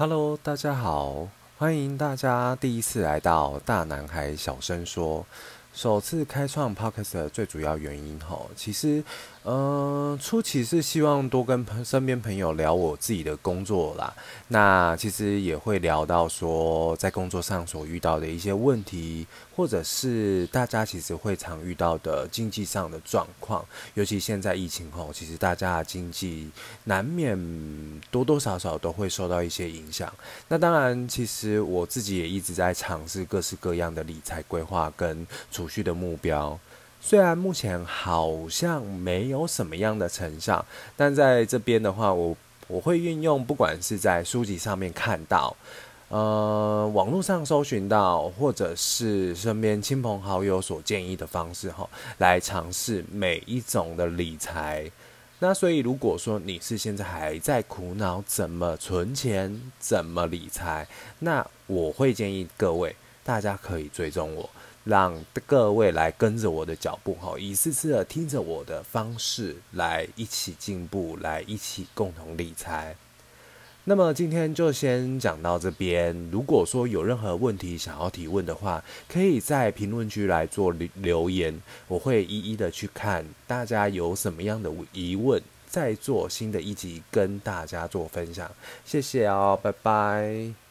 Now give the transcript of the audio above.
Hello，大家好，欢迎大家第一次来到大男孩小声说。首次开创 Podcast 的最主要原因，吼，其实，嗯，初期是希望多跟朋身边朋友聊我自己的工作啦。那其实也会聊到说，在工作上所遇到的一些问题，或者是大家其实会常遇到的经济上的状况。尤其现在疫情后，其实大家的经济难免多多少少都会受到一些影响。那当然，其实我自己也一直在尝试各式各样的理财规划跟储。续的目标，虽然目前好像没有什么样的成效，但在这边的话，我我会运用，不管是在书籍上面看到，呃，网络上搜寻到，或者是身边亲朋好友所建议的方式，哈，来尝试每一种的理财。那所以，如果说你是现在还在苦恼怎么存钱、怎么理财，那我会建议各位，大家可以追踪我。让各位来跟着我的脚步，哈，一次次的听着我的方式来一起进步，来一起共同理财。那么今天就先讲到这边。如果说有任何问题想要提问的话，可以在评论区来做留言，我会一一的去看大家有什么样的疑问，再做新的一集跟大家做分享。谢谢哦，拜拜。